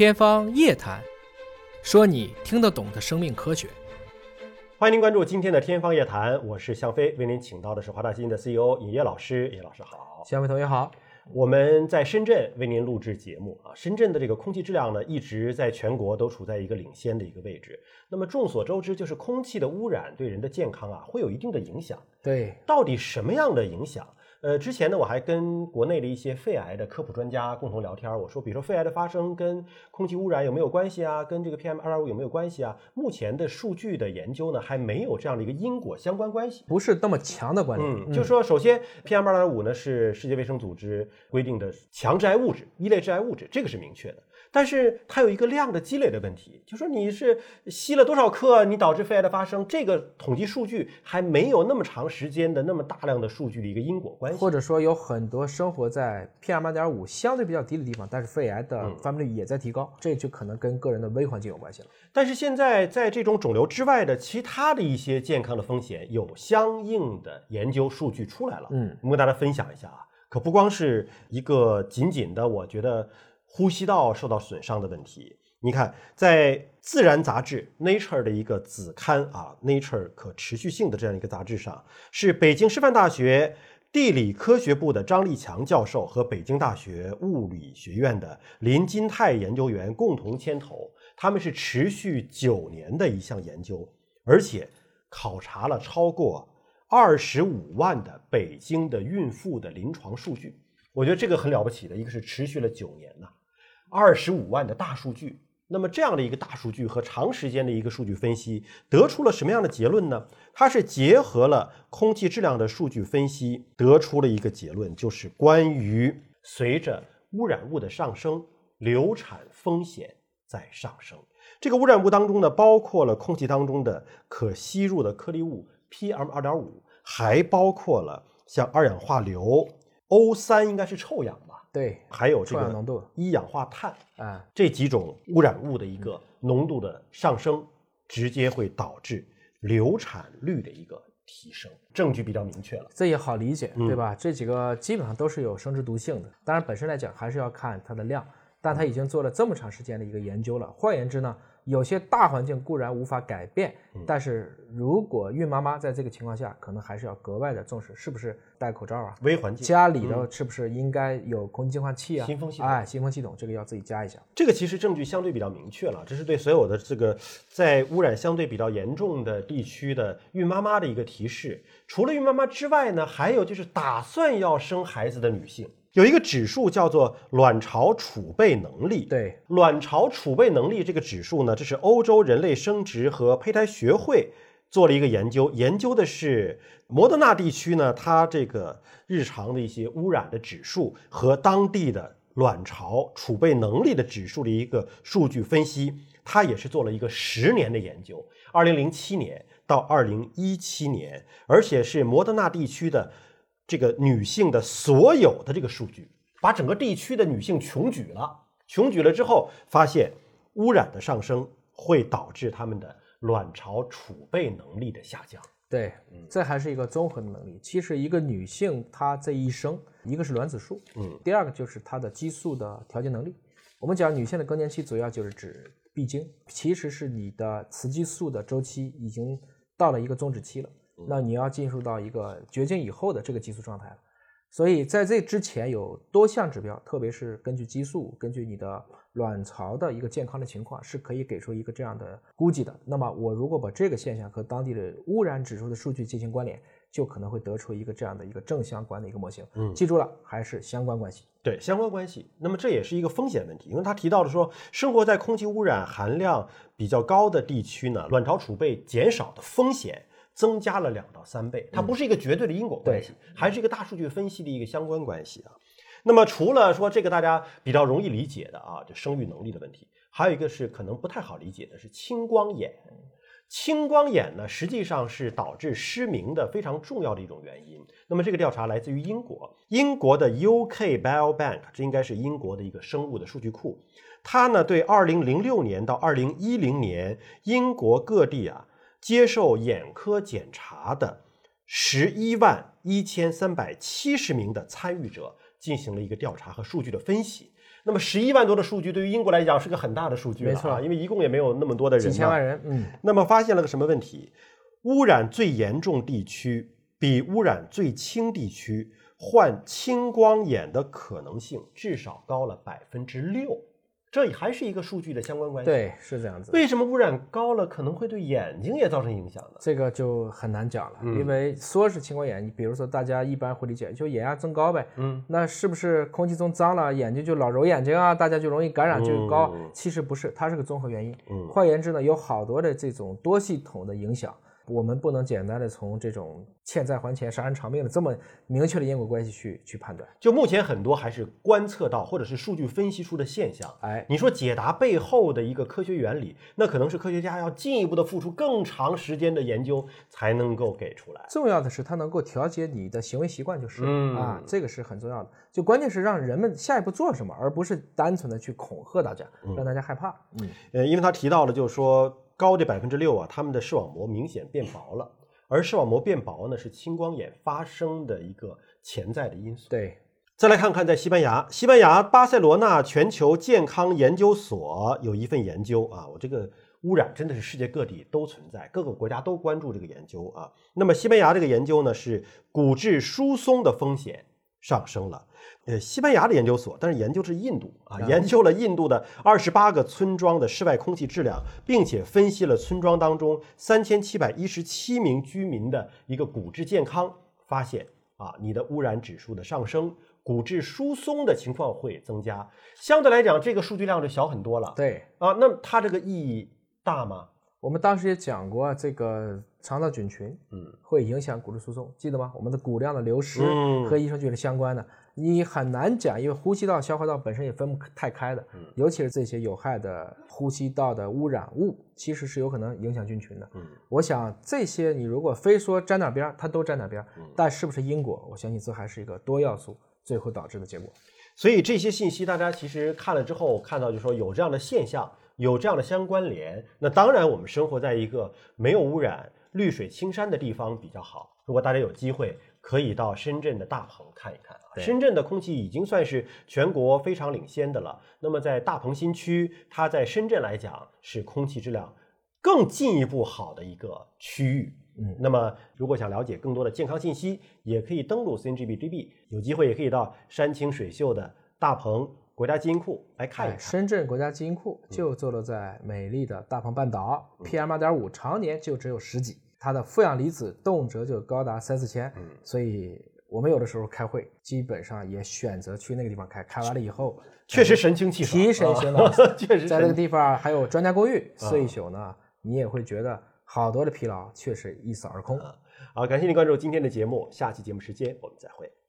天方夜谭，说你听得懂的生命科学。欢迎您关注今天的《天方夜谭》，我是向飞，为您请到的是华大基因的 CEO 尹烨老师。尹老师好，向飞同学好。我们在深圳为您录制节目啊，深圳的这个空气质量呢，一直在全国都处在一个领先的一个位置。那么众所周知，就是空气的污染对人的健康啊，会有一定的影响。对，到底什么样的影响？呃，之前呢，我还跟国内的一些肺癌的科普专家共同聊天。我说，比如说肺癌的发生跟空气污染有没有关系啊？跟这个 PM 二点五有没有关系啊？目前的数据的研究呢，还没有这样的一个因果相关关系，不是那么强的关联。嗯，就说首先 PM 二点五呢是世界卫生组织规定的强致癌物质，一类致癌物质，这个是明确的。但是它有一个量的积累的问题，就说你是吸了多少克，你导致肺癌的发生，这个统计数据还没有那么长时间的那么大量的数据的一个因果关系。或者说有很多生活在 PM 二点五相对比较低的地方，但是肺癌的发病率也在提高，这就可能跟个人的微环境有关系了。但是现在在这种肿瘤之外的其他的一些健康的风险有相应的研究数据出来了，嗯，我们跟大家分享一下啊，可不光是一个仅仅的，我觉得。呼吸道受到损伤的问题，你看，在《自然》杂志 Nature 的一个子刊啊，Nature 可持续性的这样一个杂志上，是北京师范大学地理科学部的张立强教授和北京大学物理学院的林金泰研究员共同牵头，他们是持续九年的一项研究，而且考察了超过二十五万的北京的孕妇的临床数据。我觉得这个很了不起的，一个是持续了九年呐。二十五万的大数据，那么这样的一个大数据和长时间的一个数据分析，得出了什么样的结论呢？它是结合了空气质量的数据分析，得出了一个结论，就是关于随着污染物的上升，流产风险在上升。这个污染物当中呢，包括了空气当中的可吸入的颗粒物 PM 二点五，还包括了像二氧化硫、O 三，应该是臭氧吧。对，还有这个浓度一氧化碳啊，这几种污染物的一个浓度的上升，直接会导致流产率的一个提升。证据比较明确了，这也好理解，对吧？这几个基本上都是有生殖毒性的，当然本身来讲还是要看它的量，但它已经做了这么长时间的一个研究了。换言之呢？有些大环境固然无法改变，但是如果孕妈妈在这个情况下，可能还是要格外的重视，是不是戴口罩啊？微环境，家里的是不是应该有空气净化器啊？新风系统，哎，新风系统这个要自己加一下。这个其实证据相对比较明确了，这是对所有的这个在污染相对比较严重的地区的孕妈妈的一个提示。除了孕妈妈之外呢，还有就是打算要生孩子的女性。有一个指数叫做卵巢储备能力。对，卵巢储备能力这个指数呢，这是欧洲人类生殖和胚胎学会做了一个研究，研究的是摩德纳地区呢，它这个日常的一些污染的指数和当地的卵巢储备能力的指数的一个数据分析。它也是做了一个十年的研究，二零零七年到二零一七年，而且是摩德纳地区的。这个女性的所有的这个数据，把整个地区的女性穷举了，穷举了之后，发现污染的上升会导致她们的卵巢储备能力的下降。对，这还是一个综合的能力。其实一个女性她这一生，一个是卵子数，嗯，第二个就是她的激素的调节能力。我们讲女性的更年期，主要就是指闭经，其实是你的雌激素的周期已经到了一个终止期了。那你要进入到一个绝经以后的这个激素状态了，所以在这之前有多项指标，特别是根据激素，根据你的卵巢的一个健康的情况，是可以给出一个这样的估计的。那么我如果把这个现象和当地的污染指数的数据进行关联，就可能会得出一个这样的一个正相关的一个模型。嗯，记住了，还是相关关系。对，相关关系。那么这也是一个风险问题，因为他提到了说，生活在空气污染含量比较高的地区呢，卵巢储备减少的风险。增加了两到三倍，它不是一个绝对的因果关系，还是一个大数据分析的一个相关关系啊。那么除了说这个大家比较容易理解的啊，就生育能力的问题，还有一个是可能不太好理解的是青光眼。青光眼呢，实际上是导致失明的非常重要的一种原因。那么这个调查来自于英国，英国的 UK Biobank，这应该是英国的一个生物的数据库，它呢对2006年到2010年英国各地啊。接受眼科检查的十一万一千三百七十名的参与者进行了一个调查和数据的分析，那么十一万多的数据对于英国来讲是个很大的数据了，没错，因为一共也没有那么多的人，几千万人。嗯，那么发现了个什么问题？污染最严重地区比污染最轻地区患青光眼的可能性至少高了百分之六。这还是一个数据的相关关系。对，是这样子。为什么污染高了可能会对眼睛也造成影响呢？这个就很难讲了，因为说是青光眼，你比如说大家一般会理解就眼压增高呗。嗯，那是不是空气中脏了，眼睛就老揉眼睛啊？大家就容易感染就高？其实不是，它是个综合原因。嗯，换言之呢，有好多的这种多系统的影响。我们不能简单的从这种欠债还钱、杀人偿命的这么明确的因果关系去去判断。就目前很多还是观测到或者是数据分析出的现象。哎，你说解答背后的一个科学原理，那可能是科学家要进一步的付出更长时间的研究才能够给出来。重要的是它能够调节你的行为习惯，就是啊，这个是很重要的。就关键是让人们下一步做什么，而不是单纯的去恐吓大家，让大家害怕。嗯，呃，因为他提到了，就是说。高的百分之六啊，他们的视网膜明显变薄了，而视网膜变薄呢，是青光眼发生的一个潜在的因素。对，再来看看在西班牙，西班牙巴塞罗那全球健康研究所有一份研究啊，我这个污染真的是世界各地都存在，各个国家都关注这个研究啊。那么西班牙这个研究呢，是骨质疏松的风险上升了。呃，西班牙的研究所，但是研究是印度啊，研究了印度的二十八个村庄的室外空气质量，并且分析了村庄当中三千七百一十七名居民的一个骨质健康，发现啊，你的污染指数的上升，骨质疏松的情况会增加。相对来讲，这个数据量就小很多了。对啊，那它这个意义大吗？我们当时也讲过，这个肠道菌群，嗯，会影响骨质疏松，记得吗？我们的骨量的流失和益生菌是相关的。你很难讲，因为呼吸道、消化道本身也分不太开的，尤其是这些有害的呼吸道的污染物，其实是有可能影响菌群的。嗯，我想这些你如果非说沾点边儿，它都沾点边儿，但是不是因果？我相信这还是一个多要素最后导致的结果。所以这些信息大家其实看了之后，看到就说有这样的现象，有这样的相关联，那当然我们生活在一个没有污染、绿水青山的地方比较好。如果大家有机会。可以到深圳的大鹏看一看啊，深圳的空气已经算是全国非常领先的了。那么在大鹏新区，它在深圳来讲是空气质量更进一步好的一个区域。嗯，那么如果想了解更多的健康信息，也可以登录 CNGBGB，有机会也可以到山清水秀的大棚国家基因库来看一看。深圳国家基因库就坐落在美丽的大鹏半岛，PM 二点五常年就只有十几。它的负氧离子动辄就高达三四千，所以我们有的时候开会，基本上也选择去那个地方开。开完了以后，确实神清气爽，提神醒脑。确实，在那个地方还有专家公寓，睡一宿呢，你也会觉得好多的疲劳确实一扫而空。好，感谢您关注今天的节目，下期节目时间我们再会。